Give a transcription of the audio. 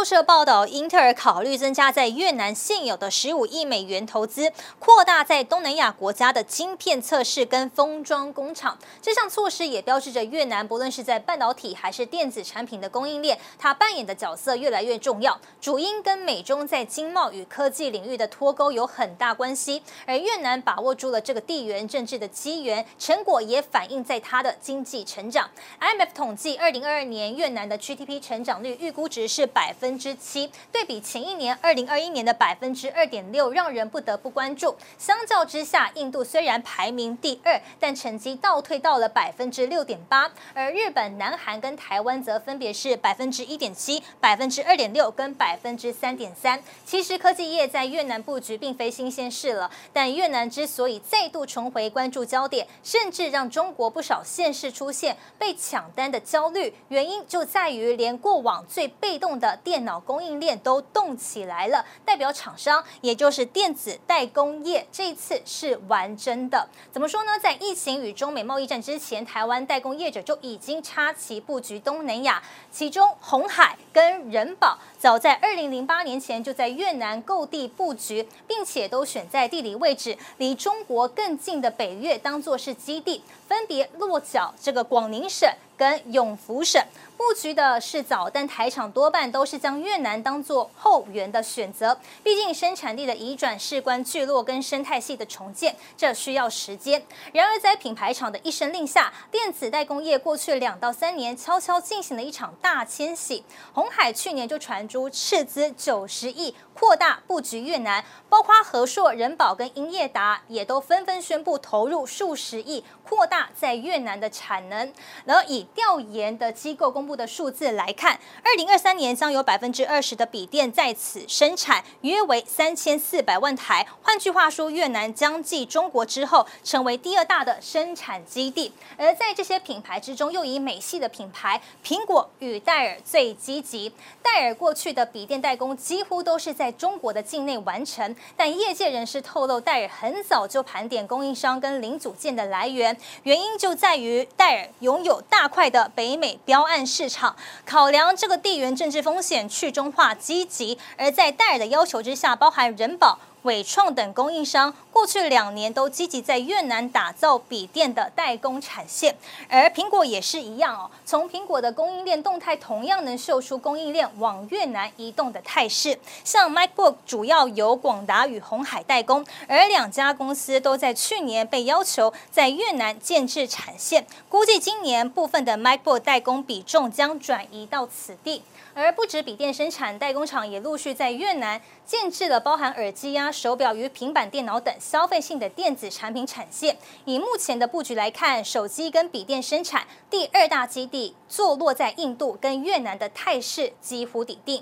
路社报道，英特尔考虑增加在越南现有的十五亿美元投资，扩大在东南亚国家的晶片测试跟封装工厂。这项措施也标志着越南不论是在半导体还是电子产品的供应链，它扮演的角色越来越重要。主因跟美中在经贸与科技领域的脱钩有很大关系，而越南把握住了这个地缘政治的机缘，成果也反映在它的经济成长。IMF 统计，二零二二年越南的 GDP 成长率预估值是百。分分之七，对比前一年二零二一年的百分之二点六，让人不得不关注。相较之下，印度虽然排名第二，但成绩倒退到了百分之六点八，而日本、南韩跟台湾则分别是百分之一点七、百分之二点六跟百分之三点三。其实科技业在越南布局并非新鲜事了，但越南之所以再度重回关注焦点，甚至让中国不少县市出现被抢单的焦虑，原因就在于连过往最被动的。电电脑供应链都动起来了，代表厂商也就是电子代工业，这一次是玩真的。怎么说呢？在疫情与中美贸易战之前，台湾代工业者就已经插旗布局东南亚，其中鸿海跟仁宝早在二零零八年前就在越南购地布局，并且都选在地理位置离中国更近的北越当做是基地，分别落脚这个广宁省跟永福省。布局的是早，但台厂多半都是将越南当做后援的选择。毕竟生产力的移转事关聚落跟生态系的重建，这需要时间。然而，在品牌厂的一声令下，电子代工业过去两到三年悄悄进行了一场大迁徙。鸿海去年就传出斥资九十亿扩大布局越南，包括和硕、仁宝跟英业达也都纷纷宣布投入数十亿扩大在越南的产能。然后以调研的机构公布的数字来看，二零二三年将有百分之二十的笔电在此生产，约为三千四百万台。换句话说，越南将继中国之后，成为第二大的生产基地。而在这些品牌之中，又以美系的品牌苹果与戴尔最积极。戴尔过去的笔电代工几乎都是在中国的境内完成，但业界人士透露，戴尔很早就盘点供应商跟零组件的来源，原因就在于戴尔拥有大块快的北美标案市场，考量这个地缘政治风险，去中化积极，而在戴尔的要求之下，包含人保。伟创等供应商过去两年都积极在越南打造笔电的代工产线，而苹果也是一样哦。从苹果的供应链动态，同样能秀出供应链往越南移动的态势。像 MacBook 主要由广达与鸿海代工，而两家公司都在去年被要求在越南建置产线，估计今年部分的 MacBook 代工比重将转移到此地。而不止笔电生产，代工厂也陆续在越南建置了包含耳机啊手表与平板电脑等消费性的电子产品产线。以目前的布局来看，手机跟笔电生产第二大基地坐落在印度跟越南的态势几乎底定。